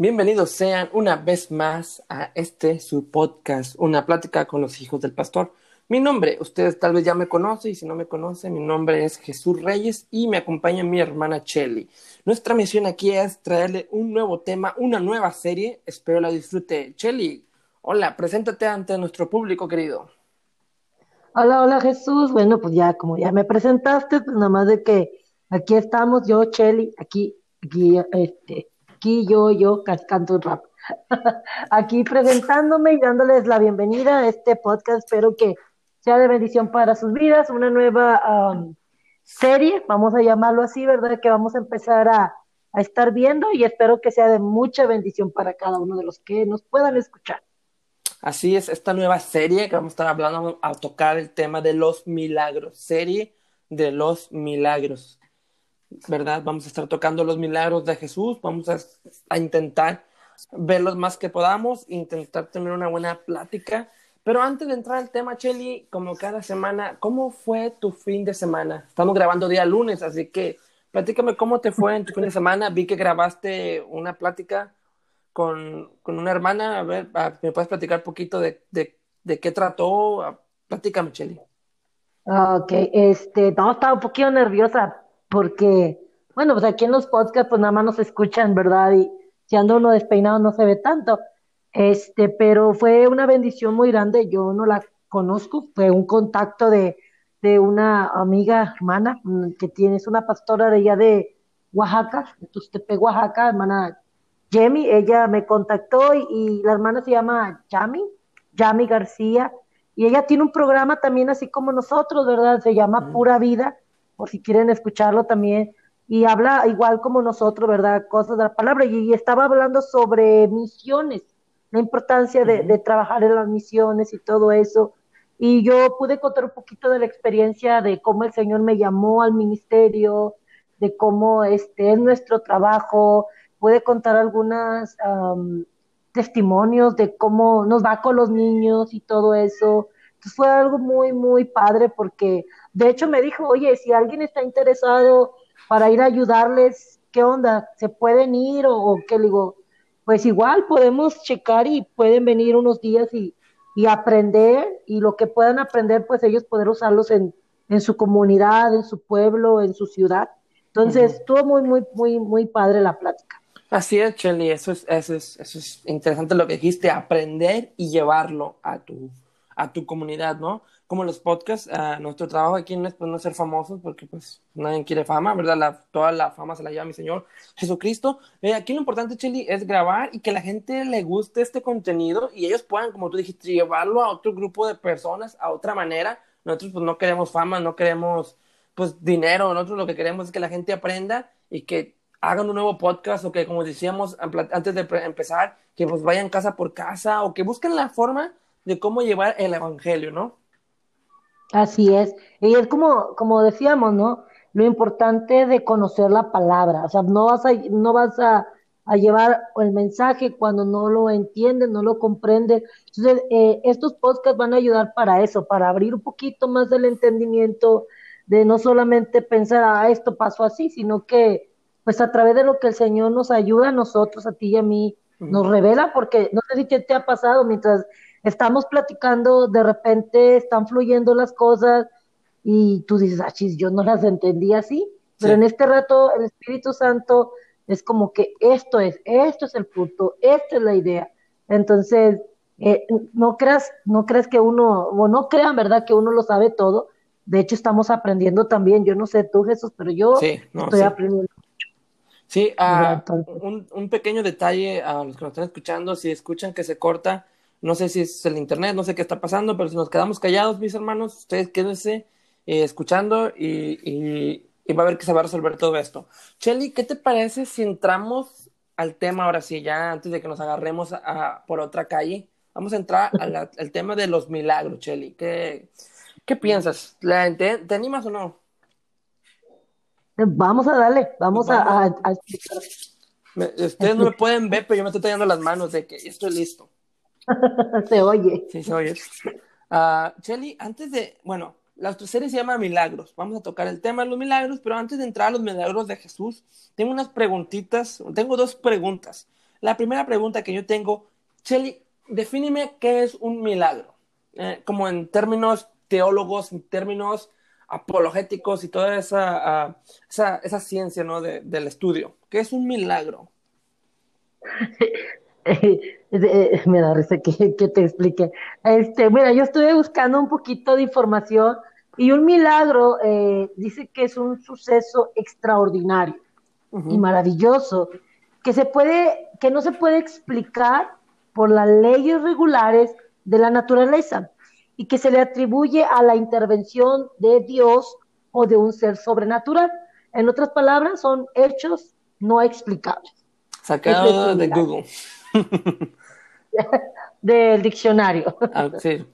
Bienvenidos sean una vez más a este su podcast, una plática con los hijos del pastor. Mi nombre, ustedes tal vez ya me conocen y si no me conocen, mi nombre es Jesús Reyes y me acompaña mi hermana Chelly. Nuestra misión aquí es traerle un nuevo tema, una nueva serie. Espero la disfrute. Chelly, hola, preséntate ante nuestro público querido. Hola, hola Jesús. Bueno, pues ya como ya me presentaste, pues nada más de que aquí estamos, yo, Chelly, aquí, aquí, este, aquí yo, yo canto un rap. aquí presentándome y dándoles la bienvenida a este podcast. Espero que sea de bendición para sus vidas, una nueva um, serie, vamos a llamarlo así, ¿verdad? Que vamos a empezar a, a estar viendo y espero que sea de mucha bendición para cada uno de los que nos puedan escuchar. Así es, esta nueva serie que vamos a estar hablando, a tocar el tema de los milagros, serie de los milagros. ¿Verdad? Vamos a estar tocando los milagros de Jesús, vamos a, a intentar verlos más que podamos, intentar tener una buena plática. Pero antes de entrar al tema, Chelly, como cada semana, ¿cómo fue tu fin de semana? Estamos grabando día lunes, así que platícame cómo te fue en tu fin de semana. Vi que grabaste una plática con, con una hermana. A ver, ¿me puedes platicar un poquito de, de, de qué trató? Platícame, Chelly. Ok, este, no, estaba un poquito nerviosa porque, bueno, pues aquí en los podcasts pues nada más nos escuchan, ¿verdad? Y si ando uno despeinado no se ve tanto. Este, pero fue una bendición muy grande, yo no la conozco, fue un contacto de, de una amiga hermana mm, que tiene, es una pastora de allá de Oaxaca, de Tustepe, Oaxaca, hermana Jemmy, ella me contactó y, y, la hermana se llama Yami, Yami García, y ella tiene un programa también así como nosotros, ¿verdad? Se llama Pura Vida, por si quieren escucharlo también, y habla igual como nosotros, ¿verdad? Cosas de la palabra, y, estaba hablando sobre misiones, la importancia de, de, trabajar en las misiones y todo eso. Y yo pude contar un poquito de la experiencia de cómo el Señor me llamó al ministerio, de cómo este es nuestro trabajo, pude contar algunos um, testimonios de cómo nos va con los niños y todo eso. Entonces fue algo muy, muy padre porque de hecho me dijo, oye, si alguien está interesado para ir a ayudarles, ¿qué onda? ¿Se pueden ir o, o qué? Le digo, pues igual podemos checar y pueden venir unos días y, y aprender y lo que puedan aprender, pues ellos poder usarlos en, en su comunidad, en su pueblo, en su ciudad. Entonces, uh -huh. estuvo muy, muy, muy, muy padre la plática. Así es, Chelly, eso es, eso es, eso es interesante lo que dijiste, aprender y llevarlo a tu, a tu comunidad, ¿no? Como los podcasts, nuestro trabajo aquí no es pues, no ser famosos, porque pues nadie quiere fama, ¿verdad? Toda la fama se la lleva mi Señor Jesucristo. Eh, aquí lo importante, Chelly, es grabar y que la gente le guste este contenido y ellos puedan, como tú dijiste, llevarlo a otro grupo de personas, a otra manera. Nosotros pues no queremos fama, no queremos pues dinero, nosotros lo que queremos es que la gente aprenda y que hagan un nuevo podcast o que, como decíamos antes de empezar, que pues vayan casa por casa o que busquen la forma de cómo llevar el evangelio, ¿no? Así es. Y es como, como decíamos, ¿no? Lo importante de conocer la palabra. O sea, no vas a, no vas a, a llevar el mensaje cuando no lo entiendes, no lo comprendes. Entonces, eh, estos podcasts van a ayudar para eso, para abrir un poquito más el entendimiento, de no solamente pensar, ah, esto pasó así, sino que, pues a través de lo que el Señor nos ayuda a nosotros, a ti y a mí, nos revela, porque no sé si qué te ha pasado mientras estamos platicando, de repente están fluyendo las cosas y tú dices, ah, chis, yo no las entendí así, pero sí. en este rato el Espíritu Santo es como que esto es, esto es el punto, esta es la idea. Entonces, eh, no creas, no creas que uno, o no crean, ¿verdad?, que uno lo sabe todo. De hecho, estamos aprendiendo también. Yo no sé tú, Jesús, pero yo sí, no, estoy sí. aprendiendo. Sí, uh, un, un, pequeño detalle a los que nos están escuchando, si escuchan que se corta, no sé si es el internet, no sé qué está pasando, pero si nos quedamos callados, mis hermanos, ustedes quédense eh, escuchando y, y, y, va a ver que se va a resolver todo esto. Chelly, ¿qué te parece si entramos al tema ahora sí, ya antes de que nos agarremos a, a, por otra calle? Vamos a entrar al, al tema de los milagros, Chelly. ¿Qué, qué piensas? ¿Te, ¿Te animas o no? Vamos a darle, vamos, vamos. a, a, a, explicar. Ustedes no me pueden ver, pero yo me estoy tallando las manos de que estoy listo. se oye. Sí, se oye. Uh, Chelly, antes de, bueno, la otra serie se llama Milagros. Vamos a tocar el tema de los milagros, pero antes de entrar a los milagros de Jesús, tengo unas preguntitas, tengo dos preguntas. la primera pregunta que yo tengo, Shelly, defíneme qué es un milagro, eh, como en términos teólogos, en términos apologéticos y toda esa, uh, esa, esa, ciencia ¿no? De, del estudio. ¿Qué es un milagro? Me da risa que, que, te explique. Este, mira, yo estuve buscando un poquito de información y un milagro eh, dice que es un suceso extraordinario uh -huh. y maravilloso que se puede, que no se puede explicar por las leyes regulares de la naturaleza y que se le atribuye a la intervención de Dios o de un ser sobrenatural. En otras palabras, son hechos no explicables. Sacado de Google. Del diccionario. Ah, sí,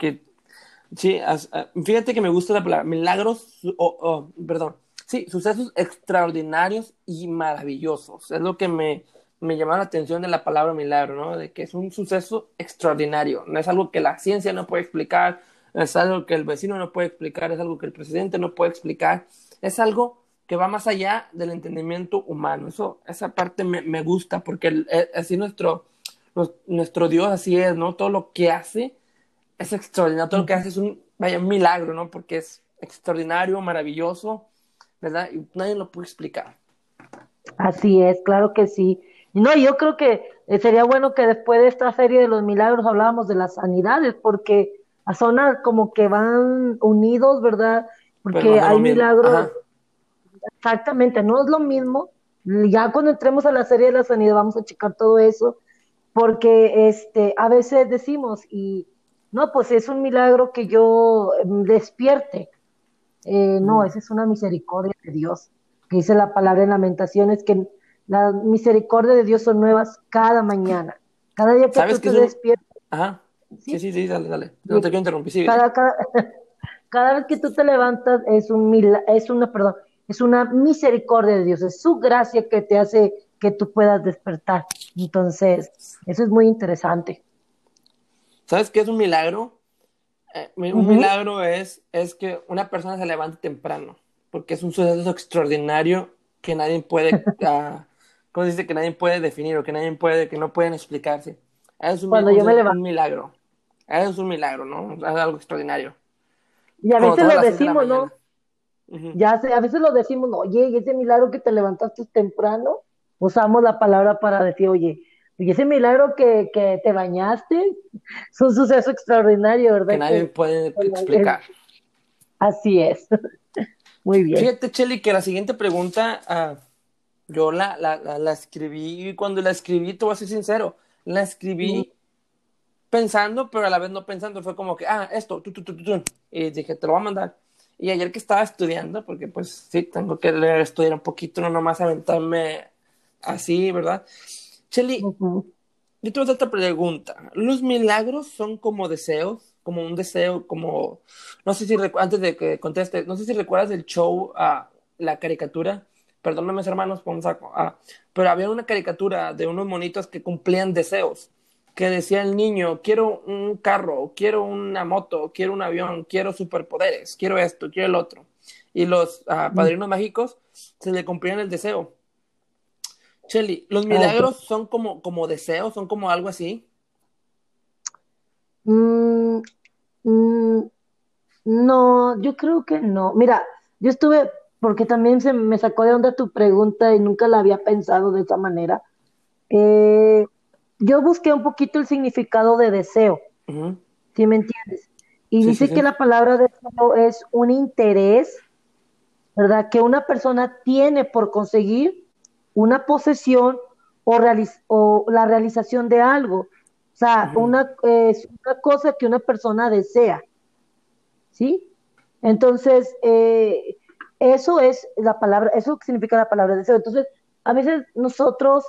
uh, fíjate que me gusta la palabra milagros, oh, perdón, sí, sucesos extraordinarios y maravillosos. Es lo que me, me llamó la atención de la palabra milagro, ¿no? De que es un suceso extraordinario. No es algo que la ciencia no puede explicar, es algo que el vecino no puede explicar, es algo que el presidente no puede explicar, es algo que va más allá del entendimiento humano. Eso, esa parte me, me gusta porque el, el, así nuestro, nuestro Dios así es, ¿no? Todo lo que hace es extraordinario, todo lo que hace es un, vaya, un milagro, ¿no? Porque es extraordinario, maravilloso, ¿verdad? Y nadie lo puede explicar. Así es, claro que sí. No, yo creo que sería bueno que después de esta serie de los milagros hablábamos de las sanidades, porque a zona como que van unidos, ¿verdad? Porque hay milagros. Ajá. Exactamente, no es lo mismo. Ya cuando entremos a la serie de la sanidad vamos a checar todo eso, porque este, a veces decimos, y no, pues es un milagro que yo despierte. Eh, no, mm. esa es una misericordia de Dios, que dice la palabra en Lamentaciones, que la misericordia de Dios son nuevas cada mañana. Cada día que tú te despiertas. Ajá. ¿Sí? sí, sí, dale, dale. No te quiero interrumpir, sigue. Cada, cada, cada, vez que tú te levantas es un mil, es una, perdón, es una misericordia de Dios, es su gracia que te hace que tú puedas despertar. Entonces, eso es muy interesante. ¿Sabes qué es un milagro? Eh, un uh -huh. milagro es, es que una persona se levante temprano, porque es un suceso extraordinario que nadie puede, uh, ¿cómo se dice? Que nadie puede definir o que nadie puede, que no pueden explicarse. Es un, Cuando yo me levanto. un milagro. Es un milagro, ¿no? Es algo extraordinario. Y a veces lo decimos, ¿no? Uh -huh. Ya sé, a veces lo decimos, oye, y ese milagro que te levantaste temprano, usamos la palabra para decir, oye, y ese milagro que, que te bañaste es un suceso extraordinario, ¿verdad? Que nadie que, puede explicar. Así es. Muy bien. Fíjate, Cheli, que la siguiente pregunta uh, yo la, la, la, la, escribí y cuando la escribí, te voy a ser sincero, la escribí pensando, pero a la vez no pensando. Fue como que, ah, esto, tu, tu, tu, tu, y dije, te lo voy a mandar. Y ayer que estaba estudiando, porque pues sí, tengo que leer, estudiar un poquito, no nomás aventarme así, ¿verdad? Cheli, uh -huh. yo te voy a hacer esta pregunta. ¿Los milagros son como deseos? Como un deseo, como... No sé si, antes de que conteste, no sé si recuerdas el show, uh, la caricatura, perdóname hermanos, vamos a... Uh, pero había una caricatura de unos monitos que cumplían deseos, que decía el niño, quiero un carro, quiero una moto, quiero un avión, quiero superpoderes, quiero esto, quiero el otro. Y los uh, padrinos mágicos se le cumplían el deseo. Shelly, ¿los milagros okay. son como, como deseos? ¿Son como algo así? Mm, mm, no, yo creo que no. Mira, yo estuve, porque también se me sacó de onda tu pregunta y nunca la había pensado de esa manera. Eh, yo busqué un poquito el significado de deseo, uh -huh. ¿sí me entiendes? Y sí, dice sí, que la palabra deseo es un interés, ¿verdad? Que una persona tiene por conseguir una posesión o, o la realización de algo. O sea, uh -huh. una, es una cosa que una persona desea. ¿Sí? Entonces, eh, eso es la palabra, eso significa la palabra deseo. Entonces, a veces nosotros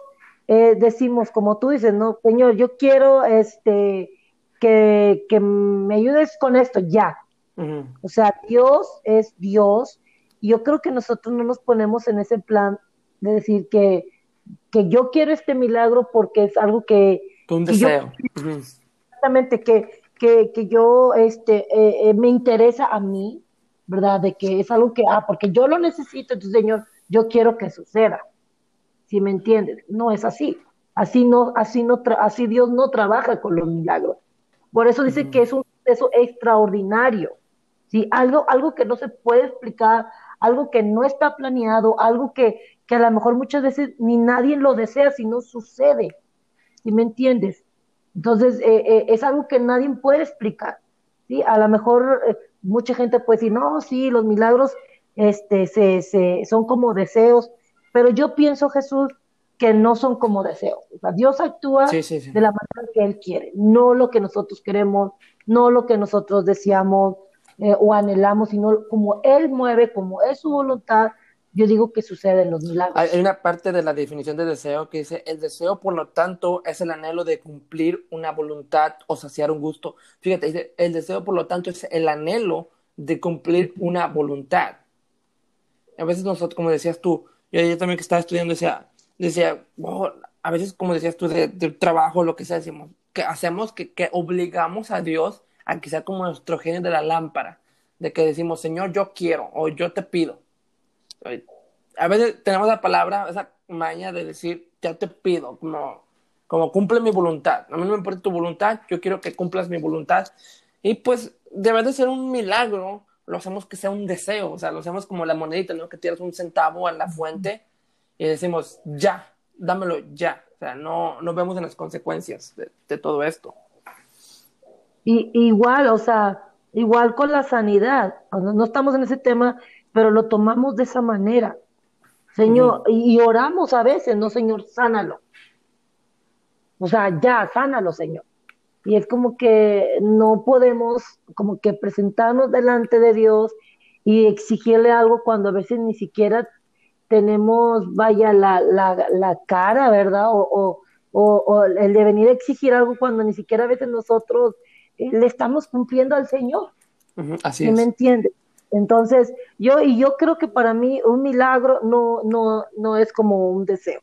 eh, decimos, como tú dices, no, Señor, yo quiero este que, que me ayudes con esto, ya. Uh -huh. O sea, Dios es Dios, y yo creo que nosotros no nos ponemos en ese plan de decir que, que yo quiero este milagro porque es algo que... Un deseo. Yo, uh -huh. Exactamente, que, que, que yo este, eh, eh, me interesa a mí, ¿verdad? De que es algo que, ah, porque yo lo necesito, entonces, Señor, yo quiero que suceda. Si me entiendes, no es así. Así no, así no, así Dios no trabaja con los milagros. Por eso dice que es un proceso extraordinario. ¿sí? Algo, algo que no se puede explicar, algo que no está planeado, algo que, que a lo mejor muchas veces ni nadie lo desea, si no sucede. ¿Sí me entiendes? Entonces, eh, eh, es algo que nadie puede explicar. ¿sí? A lo mejor eh, mucha gente puede decir, no, sí, los milagros este, se, se, son como deseos, pero yo pienso, Jesús, que no son como deseos. O sea, Dios actúa de la manera que Él quiere, no lo que nosotros queremos, no lo que nosotros deseamos o anhelamos, sino como Él mueve, como es su voluntad, yo digo que suceden los milagros. Hay una parte de la definición de deseo que dice, el deseo, por lo tanto, es el anhelo de cumplir una voluntad o saciar un gusto. Fíjate, dice, el deseo, por lo tanto, es el anhelo de cumplir una voluntad. A veces nosotros, como decías tú, yo, yo también que estaba estudiando decía, decía a veces, como decías tú, de, trabajo, lo que sea, decimos, que hacemos, que, que obligamos a Dios a que sea como nuestro genio de la lámpara, de que decimos, Señor, yo quiero o yo te pido a veces tenemos la palabra, esa maña de decir, ya te pido, como, como cumple mi voluntad. A mí no me importa tu voluntad, yo quiero que cumplas mi voluntad. Y pues debe de ser un milagro, lo hacemos que sea un deseo, o sea, lo hacemos como la monedita, ¿no? Que tiras un centavo a la fuente y decimos, ya, dámelo ya. O sea, no, no vemos en las consecuencias de, todo esto. Y, igual, o sea, igual con la sanidad, no estamos en ese tema, pero lo tomamos de esa manera. Señor, y oramos a veces, no, Señor, sánalo. O sea, ya, sánalo, Señor. Y es como que no podemos como que presentarnos delante de Dios y exigirle algo cuando a veces ni siquiera tenemos, vaya, la, la, la cara, ¿verdad? O, o, o, el de venir a exigir algo cuando ni siquiera a veces nosotros eh, le estamos cumpliendo al Señor. Así es. ¿Me entiendes? Entonces, yo, y yo creo que para mí un milagro no, no, no es como un deseo.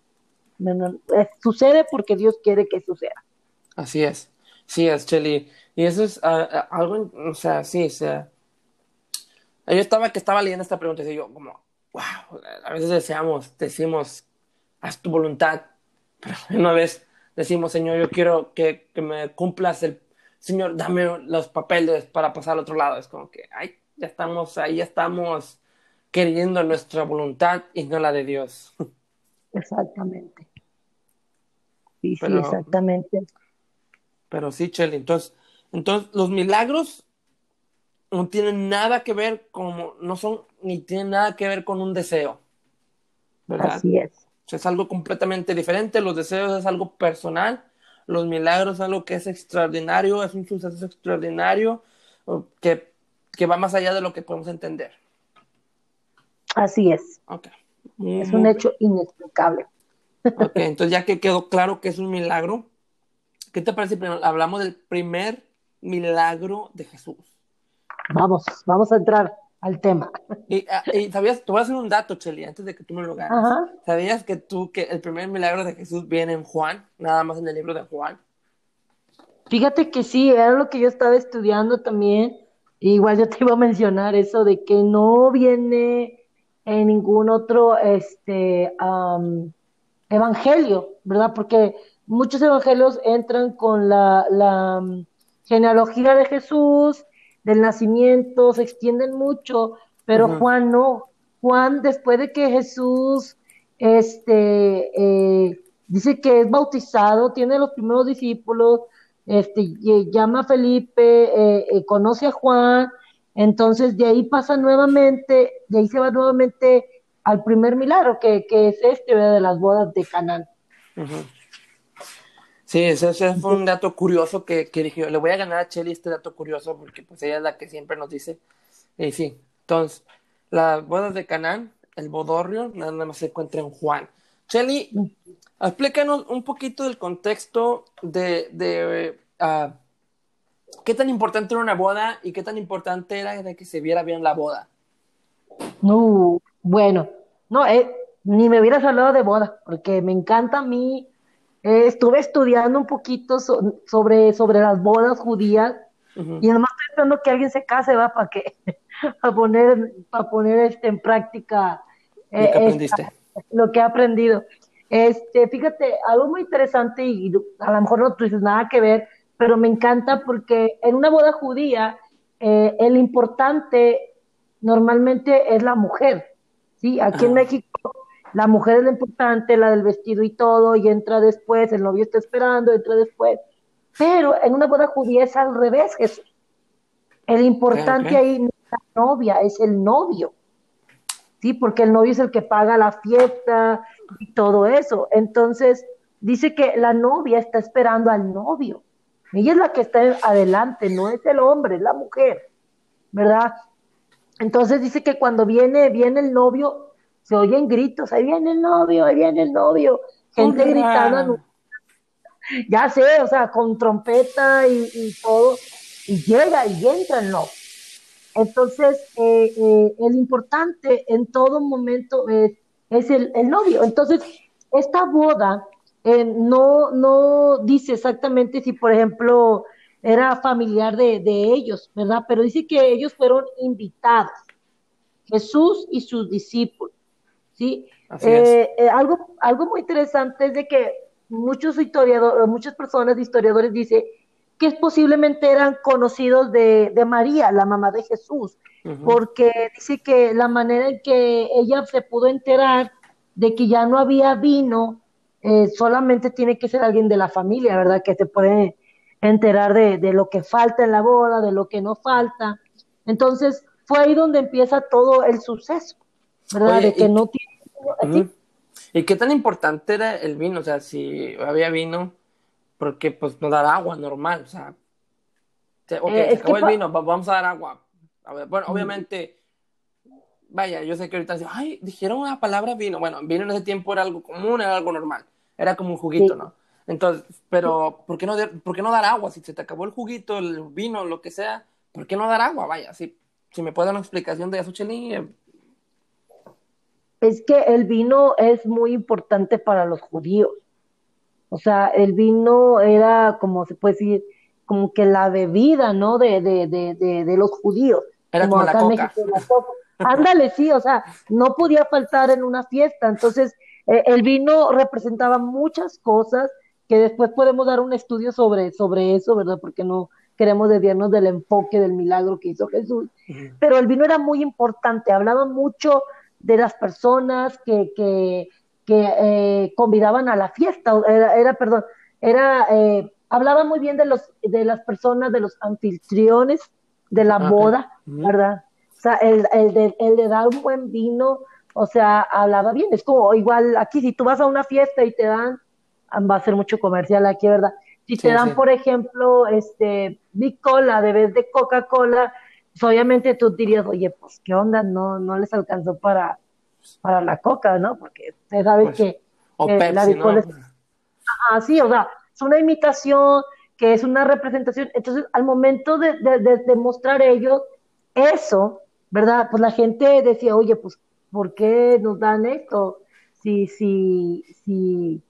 sucede porque Dios quiere que suceda. Así es. Sí, es, Cheli. Y eso es ah, algo, o sea, sí, o sea. Yo estaba que estaba leyendo esta pregunta y yo, como, wow, a veces deseamos, decimos, haz tu voluntad, pero una vez decimos, Señor, yo quiero que, que me cumplas el, Señor, dame los papeles para pasar al otro lado. Es como que, ay, ya estamos ahí, ya estamos queriendo nuestra voluntad y no la de Dios. Exactamente. Sí, sí, exactamente. Pero sí, Chelly, entonces, entonces los milagros no tienen nada que ver con, no son, ni tienen nada que ver con un deseo. ¿verdad? Así es. es algo completamente diferente, los deseos es algo personal, los milagros es algo que es extraordinario, es un suceso extraordinario que que va más allá de lo que podemos entender. Así es. Okay. Es un hecho inexplicable. Ok, entonces ya que quedó claro que es un milagro, ¿qué te parece si hablamos del primer milagro de Jesús? Vamos, vamos a entrar al tema. Y, ah, sabías, te voy a hacer un dato, Cheli, antes de que tú me lo ganes. ¿Sabías que tú, que el primer milagro de Jesús viene en Juan, nada más en el libro de Juan? Fíjate que sí, era lo que yo estaba estudiando también Igual yo te iba a mencionar eso de que no viene en ningún otro este, evangelio, ¿verdad? Porque muchos evangelios entran con la, la genealogía de Jesús, del nacimiento, se extienden mucho, pero Juan no. Juan, después de que Jesús este, eh, dice que es bautizado, tiene los primeros discípulos, este, llama a Felipe, eh, eh, conoce a Juan, entonces de ahí pasa nuevamente, de ahí se va nuevamente al primer milagro, que, es este, de las bodas de Canaán. Sí, ese, fue un dato curioso que, que dije, le voy a ganar a Chelly este dato curioso, porque pues ella es la que siempre nos dice. Y sí, entonces, las bodas de Canaán, el bodorrio, nada más se encuentra en Juan. Chelly. Explícanos un poquito del contexto de, de ah, qué tan importante era una boda y qué tan importante era de que se viera bien la boda. No, bueno, no, eh, ni me hubieras hablado de boda, porque me encanta a mí. Eh, estuve estudiando un poquito sobre, sobre las bodas judías y además estoy esperando que alguien se case, va, para que, para poner, para poner este, en práctica lo que, aprendiste. lo que he aprendido. Este, fíjate, algo muy interesante y a lo mejor no tienes nada que ver, pero me encanta porque en una boda judía eh, el importante normalmente es la mujer, ¿sí? Aquí en México la mujer es la importante, la del vestido y todo, y entra después, el novio está esperando, entra después. Pero en una boda judía es al revés, Jesús. El importante ahí no es la novia, es el novio. ¿Sí? Porque el novio es el que paga la fiesta y todo eso. Entonces, dice que la novia está esperando al novio. Ella es la que está adelante, no es el hombre, es la mujer. ¿Verdad? Entonces dice que cuando viene, viene el novio, se oyen gritos, ahí viene el novio, ahí viene el novio, gente gritando, ya sé, o sea, con trompeta y, todo, y llega y entra el novio. Entonces, eh, eh, el importante en todo momento es, es el, novio. Entonces, esta boda eh, no, no dice exactamente si, por ejemplo, era familiar de, de ellos, ¿verdad? Pero dice que ellos fueron invitados, Jesús y sus discípulos. ¿sí? Eh, eh, algo, algo muy interesante es de que muchos historiadores, muchas personas, historiadores, dicen que posiblemente eran conocidos de, María, la mamá de Jesús, porque dice que la manera en que ella se pudo enterar de que ya no había vino, eh, solamente tiene que ser alguien de la familia, ¿verdad? Que se puede enterar de, de, lo que falta en la boda, de lo que no falta. Entonces, fue ahí donde empieza todo el suceso, ¿verdad? de que no tiene ¿Y qué tan importante era el vino? O sea, si había vino, porque pues no dar agua normal, o sea, ok, eh, se acabó el vino, vamos a dar agua. Bueno, obviamente, vaya, yo sé que ahorita ay, dijeron una palabra vino. Bueno, vino en ese tiempo era algo común, era algo normal, era como un juguito, ¿no? Entonces, pero, ¿por qué, no, ¿por qué no dar agua? Si se te acabó el juguito, el vino, lo que sea, ¿por qué no dar agua? Vaya, si, si me puede dar una explicación de eso, Cheli, eh, es que el vino es muy importante para los judíos. O sea, el vino era, como se puede decir, como que la bebida, ¿no? De, de, de, de, los judíos. Era como, acá en México, Ándale, sí, o sea, no podía faltar en una fiesta. Entonces, eh, el vino representaba muchas cosas que después podemos dar un estudio sobre, sobre eso, ¿verdad? Porque no queremos desviarnos del enfoque del milagro que hizo Jesús. Pero el vino era muy importante, hablaba mucho de las personas que, que, eh, convidaban a la fiesta, era, perdón, era, eh, hablaba muy bien de, los, de las personas, de los anfitriones de la boda, ¿verdad? O sea, el, el, de, el de dar un buen vino, o sea, hablaba bien, es como igual aquí, si tú vas a una fiesta y te dan, va a ser mucho comercial aquí, ¿verdad? Si te dan, por ejemplo, este, Big Cola de vez de Coca-Cola, pues, obviamente tú dirías, oye, pues qué onda, no, no les alcanzó para, para la coca, ¿no? Porque usted sabe pues, que, la Bicol es... Ajá, sí, o sea, es una imitación, que es una representación. Entonces, al momento de, de, mostrar ellos eso, ¿verdad? Pues la gente decía, oye, pues, ¿por qué nos dan esto? Si, si, si,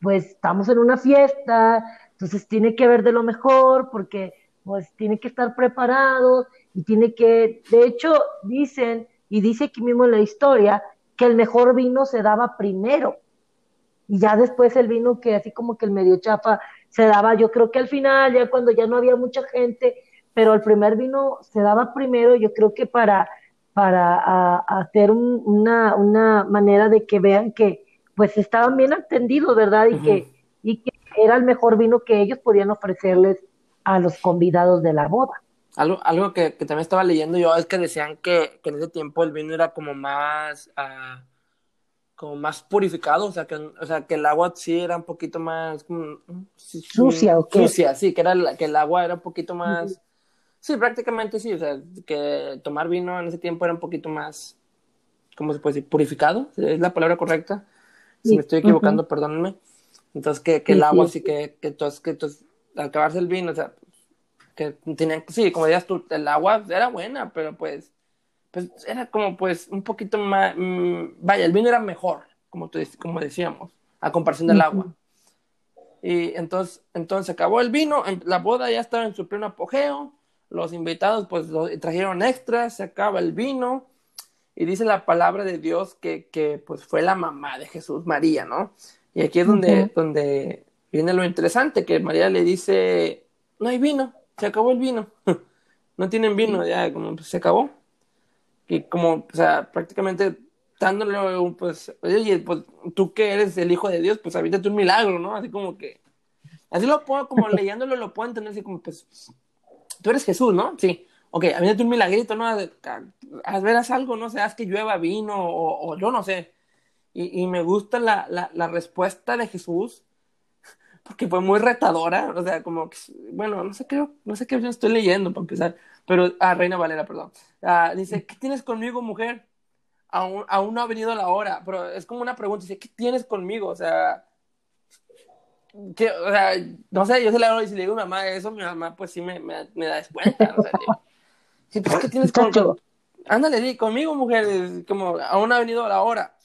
pues estamos en una fiesta, entonces tiene que ver de lo mejor, porque pues tiene que estar preparado y tiene que, de hecho, dicen, y dice aquí mismo en la historia, que el mejor vino se daba primero. Y ya después el vino que así como que el medio chafa se daba, yo creo que al final, ya cuando ya no había mucha gente, pero el primer vino se daba primero, yo creo que para, para hacer una, una manera de que vean que pues estaban bien atendidos, ¿verdad? Y, que, y que era el mejor vino que ellos podían ofrecerles a los convidados de la boda. Algo, algo que, también estaba leyendo yo es que decían que, en ese tiempo el vino era como más ah, como más purificado, o sea que, o sea que el agua sí era un poquito más sucia o qué? Sucia, sí, que era que el agua era un poquito más sí, prácticamente sí, o sea, que tomar vino en ese tiempo era un poquito más ¿cómo se puede decir? purificado, es la palabra correcta. Si me estoy equivocando, perdónenme. Entonces que, que el agua sí, que, que entonces, que entonces al acabarse el vino, o sea, que tenían, sí, como decías tú, el agua era buena, pero pues, pues era como pues un poquito más, mm, vaya, el vino era mejor, como, tú, como decíamos, a comparación del agua. Y entonces, entonces acabó el vino, la boda ya estaba en su pleno apogeo, los invitados pues trajeron extras, se acaba el vino, y dice la palabra de Dios que, que pues fue la mamá de Jesús, María, ¿no? Y aquí es donde, donde viene lo interesante, que María le dice, no hay vino, se acabó el vino, no tienen vino, ya como pues, se acabó. Y como, o sea, prácticamente dándole, pues, oye, pues tú que eres el hijo de Dios, pues avítate un milagro, ¿no? Así como que, así lo puedo, como leyéndolo lo puedo entender, así como, pues, tú eres Jesús, ¿no? Sí. Ok, avítate un milagrito, ¿no? Haz veras algo, no sé, haz que llueva vino o, o yo no sé. Y, y me gusta la, la, la respuesta de Jesús, porque fue muy retadora, o sea, como que, bueno, no sé qué, no sé qué estoy leyendo para empezar, pero, ah, Reina Valera, perdón. Ah, dice, ¿qué tienes conmigo, mujer? Aún, aún no ha venido la hora, pero es como una pregunta, dice, ¿qué tienes conmigo? O sea, ¿qué, o sea, no sé, yo se le hago y si le digo a mi mamá eso, mi mamá pues sí me, me, me da cuenta, o sea, sí, pues, ¿qué tienes conmigo? Ándale, di, conmigo, mujer, como, aún no ha venido la hora.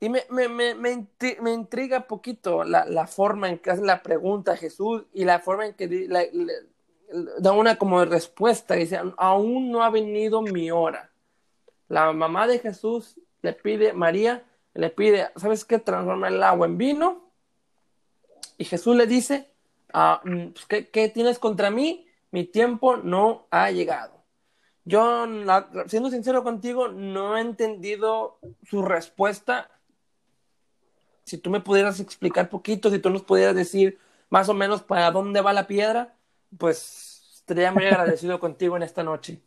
Y me, me, me, me, intriga poquito la, la, forma en que hace la pregunta a Jesús y la forma en que la, da una como respuesta. Dice, aún no ha venido mi hora. La mamá de Jesús le pide, María le pide, ¿sabes qué? Transforma el agua en vino. Y Jesús le dice, ah, mm, pues, ¿qué, ¿qué, tienes contra mí? Mi tiempo no ha llegado. Yo, siendo sincero contigo, no he entendido su respuesta si tú me pudieras explicar poquito, si tú nos pudieras decir más o menos para dónde va la piedra, pues estaría muy agradecido contigo en esta noche.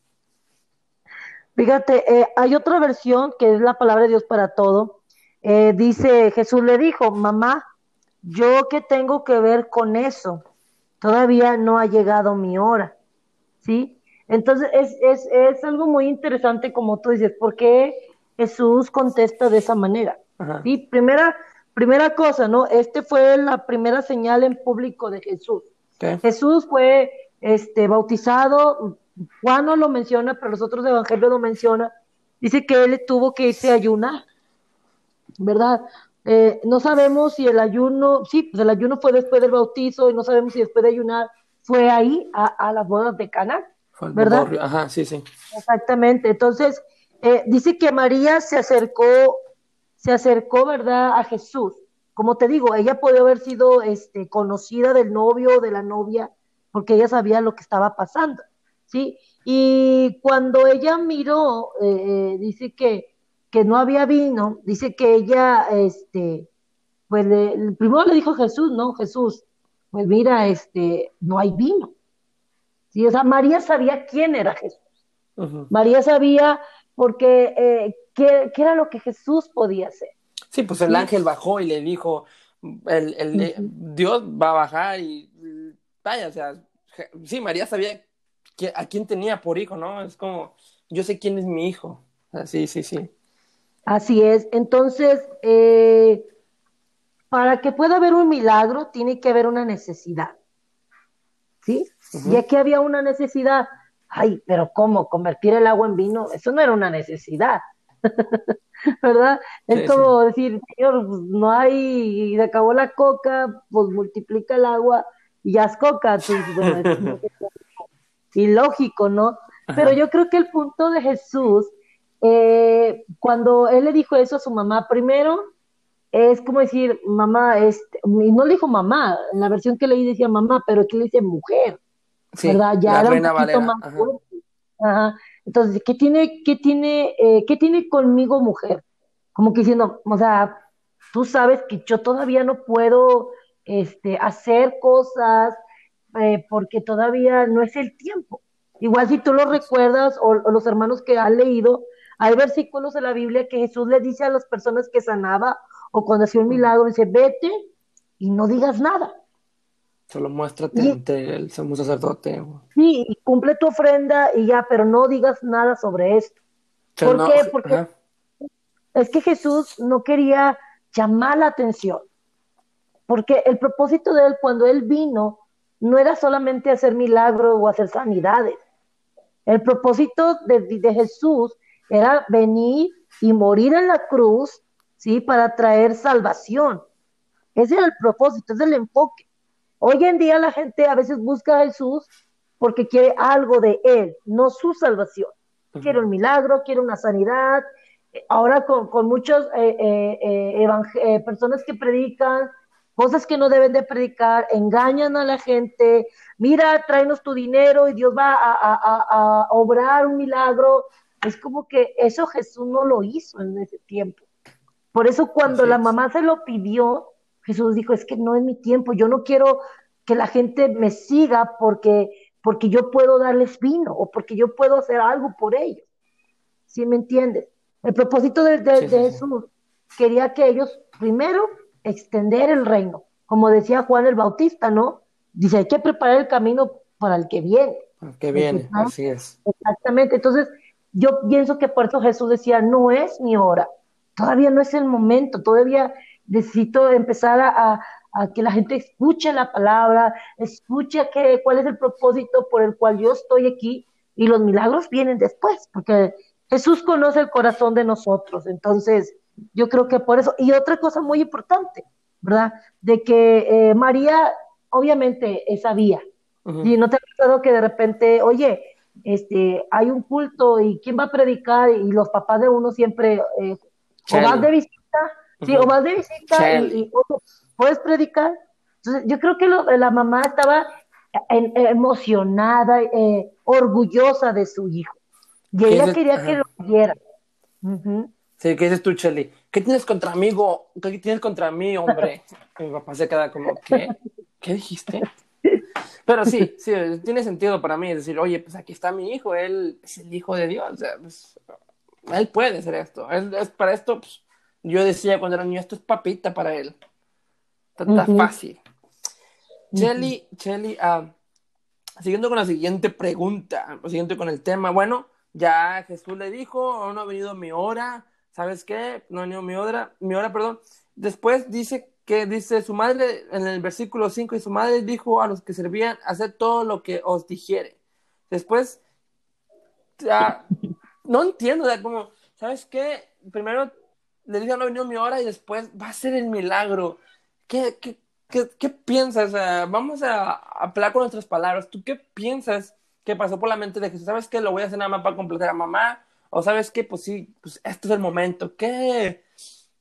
Fíjate, eh, hay otra versión que es la palabra de Dios para todo. Eh, dice, Jesús le dijo, mamá, yo qué tengo que ver con eso, todavía no ha llegado mi hora, ¿sí? Entonces es, es, es algo muy interesante como tú dices, ¿por qué Jesús contesta de esa manera? ¿Sí? Primera, Primera cosa, ¿no? Este fue la primera señal en público de Jesús. Jesús fue este, bautizado, Juan no lo menciona, pero los otros evangelios lo mencionan. Dice que él tuvo que irse a ayunar, ¿verdad? Eh, no sabemos si el ayuno, sí, pues el ayuno fue después del bautizo y no sabemos si después de ayunar fue ahí a, las bodas de Cana, ¿verdad? Ajá, sí, sí. Exactamente. Entonces, eh, dice que María se acercó se acercó, ¿verdad?, a Jesús. Como te digo, ella puede haber sido este, conocida del novio o de la novia, porque ella sabía lo que estaba pasando, ¿sí? Y cuando ella miró, eh, eh, dice que, que no había vino, dice que ella, este, pues primero le dijo Jesús, ¿no? Jesús, pues mira, este, no hay vino. Sí, o sea, María sabía quién era Jesús. María sabía porque eh, ¿qué, era lo que Jesús podía hacer? Sí, pues el ángel bajó y le dijo, el, el Dios va a bajar y vaya, o sea, sí, María sabía que, a quién tenía por hijo, ¿no? Es como, yo sé quién es mi hijo. Sí, sí, sí. Así es. Entonces, eh, para que pueda haber un milagro, tiene que haber una necesidad. ¿Sí? Y aquí había una necesidad. Ay, pero ¿cómo? Convertir el agua en vino, eso no era una necesidad. ¿verdad? Es como decir, señor, pues, no hay, y se acabó la coca, pues multiplica el agua y ya es coca. y lógico, ¿no? Pero yo creo que el punto de Jesús, eh, cuando él le dijo eso a su mamá, primero es como decir, mamá, este, y no le dijo mamá, en la versión que leí decía mamá, pero aquí le dice mujer, ¿verdad? Ya era un poquito más Ajá. Entonces, ¿qué tiene, qué tiene, eh, qué tiene conmigo mujer? Como que diciendo, o sea, tú sabes que yo todavía no puedo este, hacer cosas eh, porque todavía no es el tiempo. Igual si tú lo recuerdas o, los hermanos que han leído, hay versículos en la Biblia que Jesús le dice a las personas que sanaba o cuando hacía un milagro, dice, vete y no digas nada. Solo muéstrate ante el sumo sacerdote. Sí, y cumple tu ofrenda y ya, pero no digas nada sobre esto. ¿Por qué? Porque es que Jesús no quería llamar la atención. Porque el propósito de él cuando él vino no era solamente hacer milagros o hacer sanidades. El propósito de, de Jesús era venir y morir en la cruz, ¿sí? Para traer salvación. Ese era el propósito, ese es el enfoque. Hoy en día la gente a veces busca a Jesús porque quiere algo de Él, no su salvación. Quiere un milagro, quiere una sanidad, ahora con, con muchos eh, eh, eh, personas que predican cosas que no deben de predicar, engañan a la gente, mira, tráenos tu dinero y Dios va a, a, a, obrar un milagro. Es como que eso Jesús no lo hizo en ese tiempo. Por eso cuando la mamá se lo pidió, Jesús dijo, es que no es mi tiempo, yo no quiero que la gente me siga porque, porque yo puedo darles vino o porque yo puedo hacer algo por ellos. ¿Sí me entiendes? El propósito de, Jesús quería que ellos primero extender el reino, como decía Juan el Bautista, ¿no? Dice, hay que preparar el camino para el que viene. el que viene, así es. Exactamente, entonces yo pienso que por eso Jesús decía, no es mi hora, todavía no es el momento, todavía necesito empezar a, que la gente escuche la palabra, escuche que, cuál es el propósito por el cual yo estoy aquí y los milagros vienen después, porque Jesús conoce el corazón de nosotros, entonces yo creo que por eso, y otra cosa muy importante, ¿verdad? De que eh, María obviamente sabía, y no te ha pasado que de repente, oye, este, hay un culto y quién va a predicar y los papás de uno siempre, eh, o vas de visita, sí, o vas de visita y, puedes predicar. Entonces, yo creo que la mamá estaba emocionada, eh, orgullosa de su hijo. Y ella quería que lo viera. Sí, ¿qué dices tú, Chelly? ¿Qué tienes contra mí, ¿Qué tienes contra mí, hombre? mi papá se queda como, ¿qué? ¿Qué dijiste? Pero sí, sí, tiene sentido para mí. Es decir, oye, pues aquí está mi hijo, él es el hijo de Dios. O sea, pues, él puede hacer esto. Él, es para esto, pues, yo decía cuando era niño, esto es papita para él. Está, fácil. Chelly, Chelly, uh, siguiendo con la siguiente pregunta, siguiente con el tema, bueno, ya Jesús le dijo, no ha venido mi hora, ¿sabes qué? No ha venido mi hora, mi hora, perdón. Después dice que dice su madre en el versículo 5 y su madre dijo a los que servían hacer todo lo que os dijere. Después, ya, no entiendo, ya como, ¿sabes qué? Primero le dice no ha venido mi hora y después va a ser el milagro. ¿Qué, qué, qué, qué piensas? vamos a hablar con nuestras palabras. ¿Tú qué piensas? ¿Qué pasó por la mente de Jesús, ¿sabes qué? Lo voy a hacer nada más para completar a mamá. O sabes qué, pues sí, pues este es el momento. ¿Qué,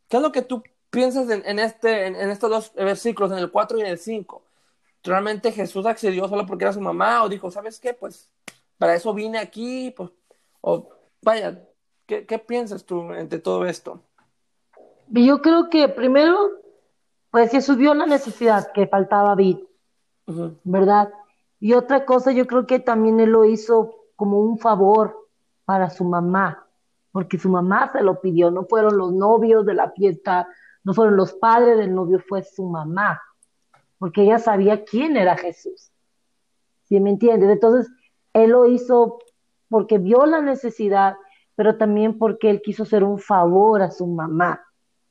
qué es lo que tú piensas en, este, en, estos dos versículos, en el 4 y en el 5? ¿Realmente Jesús accedió solo porque era su mamá? ¿O dijo, sabes qué? Pues para eso vine aquí. Pues, o vaya, ¿qué, qué piensas tú entre todo esto? Yo creo que primero, pues Jesús vio la necesidad que faltaba vid, ¿verdad? Y otra cosa, yo creo que también él lo hizo como un favor para su mamá, porque su mamá se lo pidió, no fueron los novios de la fiesta, no fueron los padres del novio, fue su mamá, porque ella sabía quién era Jesús. ¿Sí me entiendes? Entonces, él lo hizo porque vio la necesidad, pero también porque él quiso hacer un favor a su mamá.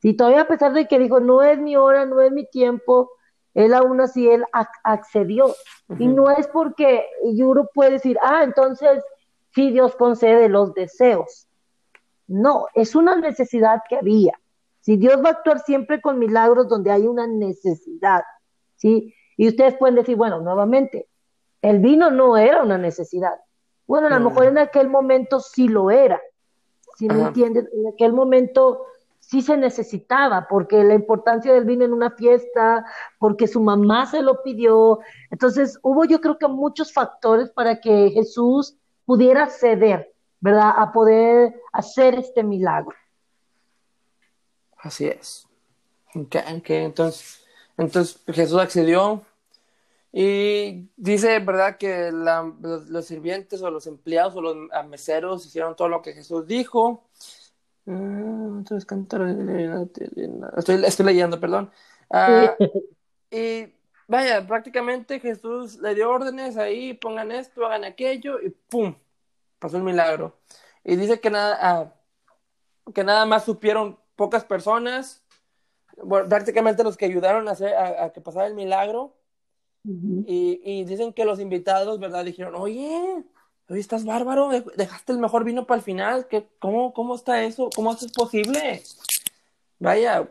Si todavía a pesar de que dijo, no es mi hora, no es mi tiempo, él aún así, él accedió. Y no es porque, y uno puede decir, ah, entonces sí Dios concede los deseos. No, es una necesidad que había. Si Dios va a actuar siempre con milagros donde hay una necesidad, ¿sí? Y ustedes pueden decir, bueno, nuevamente, el vino no era una necesidad. Bueno, a lo mejor en aquel momento sí lo era. Si me entienden, en aquel momento sí se necesitaba, porque la importancia del vino en una fiesta, porque su mamá se lo pidió. Entonces, hubo yo creo que muchos factores para que Jesús pudiera ceder, ¿verdad? A poder hacer este milagro. Así es. entonces, entonces Jesús accedió y dice, ¿verdad? Que los, sirvientes o los empleados o los meseros hicieron todo lo que Jesús dijo. Ah, estoy, estoy leyendo, perdón. Ah, y vaya, prácticamente Jesús le dio órdenes ahí, pongan esto, hagan aquello, y ¡pum! Pasó el milagro. Y dice que nada, ah, que nada más supieron pocas personas, prácticamente los que ayudaron a, hacer, a, que pasara el milagro. y, y, dicen que los invitados, ¿verdad? Dijeron, oye, Oye, estás bárbaro, dejaste el mejor vino para el final. ¿Qué, cómo, ¿Cómo está eso? ¿Cómo es posible? Vaya,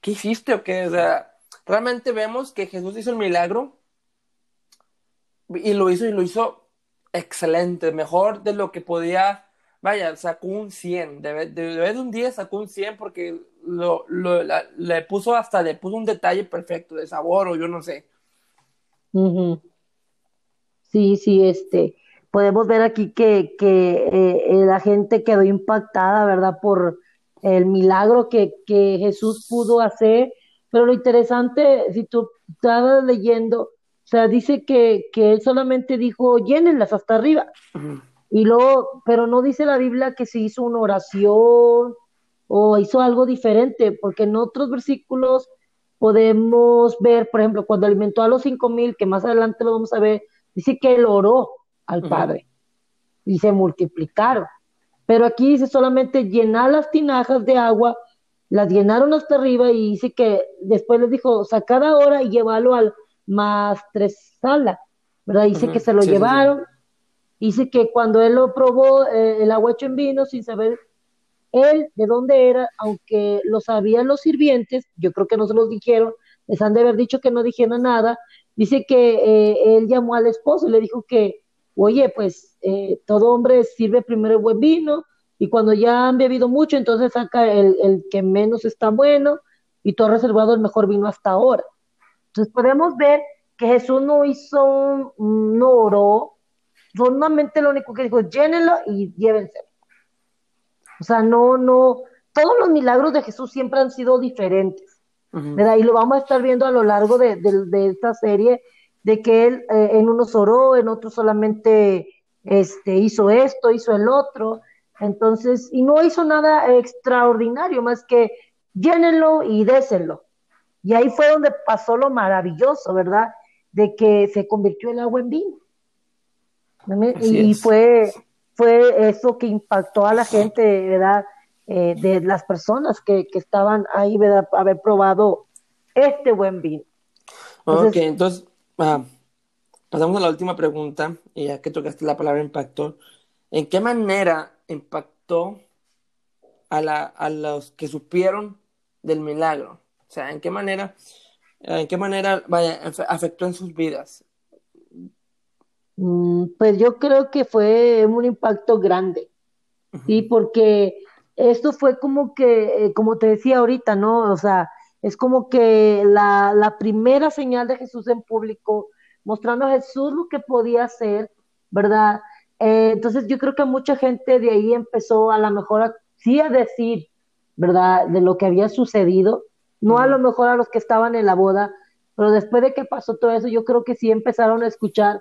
¿qué hiciste o qué? O sea, realmente vemos que Jesús hizo el milagro y lo hizo y lo hizo excelente, mejor de lo que podía vaya, sacó un 100, de, de, un 10 sacó un 100 porque lo, lo le puso hasta, le puso un detalle perfecto de sabor o yo no sé. Sí, sí, este, podemos ver aquí que, que eh, la gente quedó impactada, ¿verdad? Por el milagro que, que Jesús pudo hacer, pero lo interesante, si tú estabas leyendo, o sea, dice que, que él solamente dijo, llénenlas hasta arriba. Y luego, pero no dice la Biblia que se hizo una oración o hizo algo diferente, porque en otros versículos podemos ver, por ejemplo, cuando alimentó a los cinco mil, que más adelante lo vamos a ver, dice que él oró al Padre y se multiplicaron. Pero aquí dice solamente llenar las tinajas de agua, las llenaron hasta arriba y dice que después les dijo, sacad ahora y llevarlo al más tres salas, ¿verdad? Dice que se lo llevaron. Dice que cuando él lo probó, eh, el agua hecho en vino, sin saber él de dónde era, aunque lo sabían los sirvientes, yo creo que no se los dijeron, les han de haber dicho que no dijeron nada, dice que eh, él llamó al esposo y le dijo que, oye, pues eh, todo hombre sirve primero el buen vino y cuando ya han bebido mucho, entonces saca el, el que menos está bueno y has reservado el mejor vino hasta ahora. Entonces podemos ver que Jesús no hizo un, no oró, solamente lo único que dijo, llénenlo y llévenselo. O sea, no, no, todos los milagros de Jesús siempre han sido diferentes, ¿verdad? Y lo vamos a estar viendo a lo largo de, esta serie, de que él eh, en unos oró, en otros solamente este, hizo esto, hizo el otro, entonces, y no hizo nada extraordinario, más que llénenlo y désenlo. Y ahí fue donde pasó lo maravilloso, ¿verdad? De que se convirtió el agua en vino. y fue fue eso que impactó a la gente, ¿verdad? Eh, de las personas que, estaban ahí, ¿verdad? Haber probado este buen vino. ok, entonces, ah, pasamos a la última pregunta, y ya que tocaste la palabra impactó, ¿en qué manera impactó a, la, a los que supieron del milagro? O sea, ¿en qué manera, en qué manera vaya, afectó en sus vidas? Mm, pues yo creo que fue un impacto grande, ¿sí? Porque esto fue como que, eh, como te decía ahorita, ¿no? O sea, es como que la, la primera señal de Jesús en público, mostrando a Jesús lo que podía hacer, ¿verdad? Eh, entonces yo creo que mucha gente de ahí empezó a lo mejor a, sí a decir, ¿verdad? De lo que había sucedido, no a lo mejor a los que estaban en la boda, pero después de que pasó todo eso, yo creo que sí empezaron a escuchar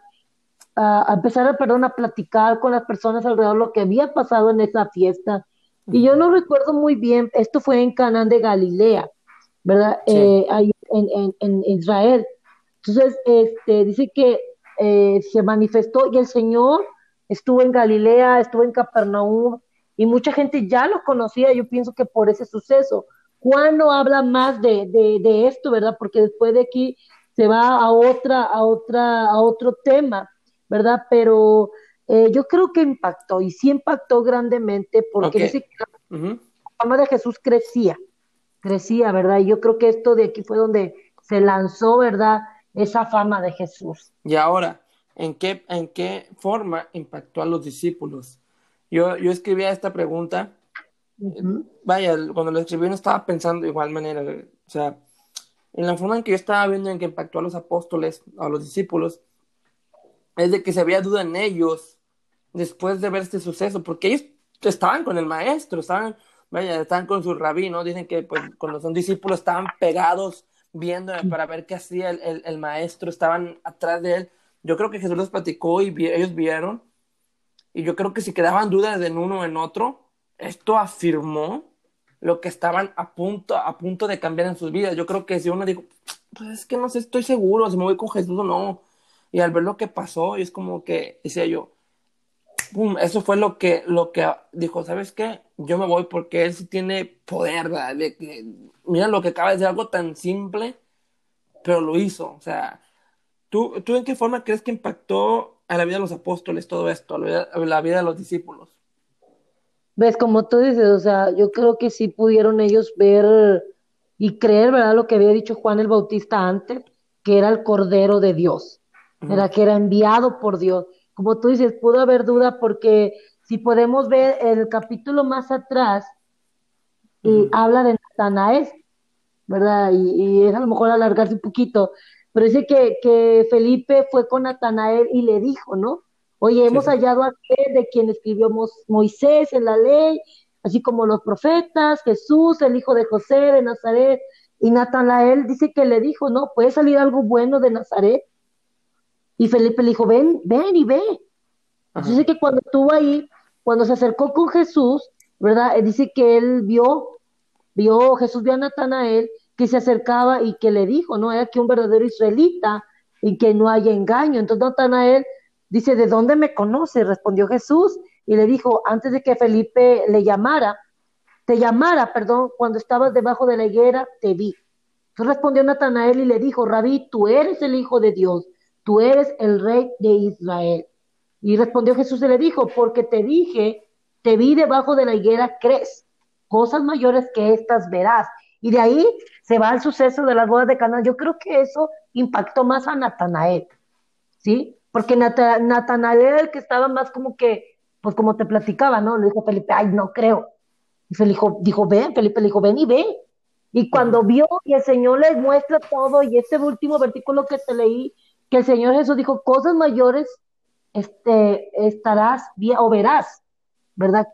a, empezar a, perdón, a platicar con las personas alrededor lo que había pasado en esa fiesta. Y yo no recuerdo muy bien, esto fue en Canaán de Galilea, ¿verdad? Eh, ahí en, en, Israel. Entonces, este, dice que eh, se manifestó y el Señor estuvo en Galilea, estuvo en Capernaum y mucha gente ya lo conocía, yo pienso que por ese suceso. Juan no habla más de, de, de esto, ¿verdad? Porque después de aquí se va a otra, a otra, a otro tema ¿verdad? Pero eh, yo creo que impactó y sí impactó grandemente porque dice que la fama de Jesús crecía, crecía, ¿verdad? Y yo creo que esto de aquí fue donde se lanzó, ¿verdad? Esa fama de Jesús. Y ahora, ¿en qué, en qué forma impactó a los discípulos? Yo, yo escribía esta pregunta, vaya, cuando lo escribí no estaba pensando de igual manera, o sea, en la forma en que yo estaba viendo en que impactó a los apóstoles, a los discípulos, es de que se había duda en ellos después de ver este suceso, porque ellos estaban con el maestro, estaban, vaya, estaban con su rabino, dicen que pues cuando son discípulos estaban pegados viendo para ver qué hacía el, el, maestro, estaban atrás de él. Yo creo que Jesús les platicó y ellos vieron, y yo creo que si quedaban dudas en uno o en otro, esto afirmó lo que estaban a punto, a punto de cambiar en sus vidas. Yo creo que si uno dijo, pues es que no sé, estoy seguro si me voy con Jesús o no, y al ver lo que pasó, es como que decía yo, eso fue lo que, lo que dijo, ¿sabes qué? Yo me voy porque él sí tiene poder, ¿verdad? De que, mira lo que acaba de ser algo tan simple, pero lo hizo. O sea, ¿tú, ¿tú en qué forma crees que impactó a la vida de los apóstoles todo esto, a la vida, de los discípulos? Ves, como tú dices, o sea, yo creo que sí pudieron ellos ver y creer, ¿verdad? Lo que había dicho Juan el Bautista antes, que era el Cordero de Dios era que era enviado por Dios. Como tú dices, pudo haber duda porque si podemos ver el capítulo más atrás, y habla de Natanael, ¿verdad? Y, es a lo mejor alargarse un poquito, pero dice que, que Felipe fue con Natanael y le dijo, ¿no? Oye, hemos hallado a aquel de quien escribió Moisés en la ley, así como los profetas, Jesús, el hijo de José de Nazaret. Y Natanael dice que le dijo, ¿no? ¿Puede salir algo bueno de Nazaret? Y Felipe le dijo, ven, ven y ve. Dice que cuando estuvo ahí, cuando se acercó con Jesús, ¿verdad? Dice que él vio, vio, Jesús vio a Natanael que se acercaba y que le dijo, ¿no? Era que un verdadero israelita y que no haya engaño. Entonces Natanael dice, ¿de dónde me conoce? Respondió Jesús y le dijo, antes de que Felipe le llamara, te llamara, perdón, cuando estabas debajo de la higuera, te vi. Entonces respondió Natanael y le dijo, Rabí, tú eres el Hijo de Dios, tú eres el Rey de Israel. Y respondió Jesús y le dijo, porque te dije, te vi debajo de la higuera, crees, cosas mayores que estas verás. Y de ahí se va el suceso de las bodas de Cana. Yo creo que eso impactó más a Natanael, ¿sí? Porque Natanael era el que estaba más como que, pues como te platicaba, ¿no? Le dijo Felipe, ay, no creo. Y Felipe dijo, dijo, ven, Felipe le dijo, ven y ve. Y cuando vio y el Señor le muestra todo, y ese último versículo que te leí, que el Señor Jesús dijo, cosas mayores este, estarás bien, o verás, ¿verdad?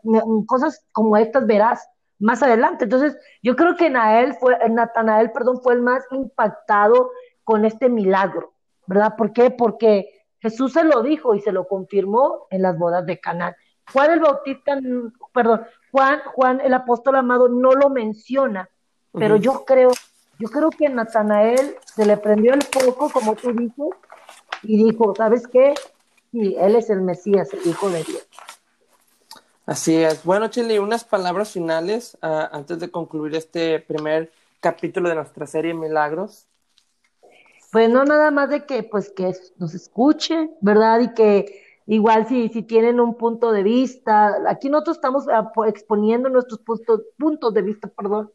Cosas como estas verás más adelante. Entonces, yo creo que Nael fue, Natanael, perdón, fue el más impactado con este milagro, ¿verdad? ¿Por qué? Porque Jesús se lo dijo y se lo confirmó en las bodas de Canaán. Juan el Bautista, perdón, Juan, Juan el apóstol amado no lo menciona, pero yo creo, yo creo que Natanael se le prendió el foco, como tú dices, y dijo, ¿sabes qué? Sí, él es el Mesías, el Hijo de Dios. Así es. Bueno, Chile, unas palabras finales uh, antes de concluir este primer capítulo de nuestra serie Milagros. Pues no nada más de que pues que nos escuche, ¿verdad? Y que igual si, si tienen un punto de vista, aquí nosotros estamos ah, exponiendo nuestros puntos, puntos de vista, perdón,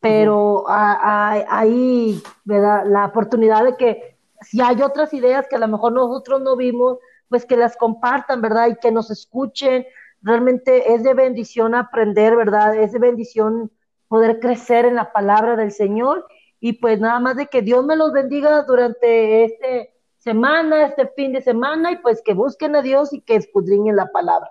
pero hay, ¿verdad? La oportunidad de que si hay otras ideas que a lo mejor nosotros no vimos, pues que las compartan, ¿verdad? Y que nos escuchen. Realmente es de bendición aprender, ¿verdad? Es de bendición poder crecer en la palabra del Señor. Y pues nada más de que Dios me los bendiga durante este semana, este fin de semana, y pues que busquen a Dios y que escudriñen la palabra.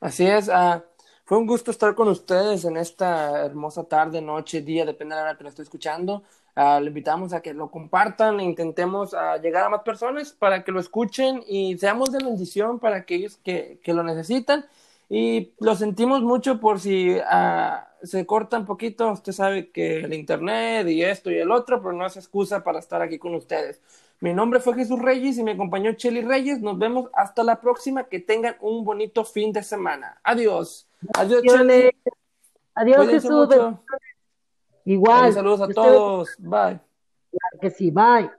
Así es. Uh, fue un gusto estar con ustedes en esta hermosa tarde, noche, día, depende de la hora que lo estoy escuchando. Uh, le invitamos a que lo compartan intentemos uh, llegar a más personas para que lo escuchen y seamos de bendición para aquellos que, que lo necesitan. Y lo sentimos mucho por si uh, se corta un poquito. Usted sabe que el internet y esto y el otro, pero no es excusa para estar aquí con ustedes. Mi nombre fue Jesús Reyes y me acompañó Cheli Reyes. Nos vemos hasta la próxima. Que tengan un bonito fin de semana. Adiós. Adiós, Cheli. Adiós, Jesús. Igual. saludos a todos. Bye. Claro que sí, bye.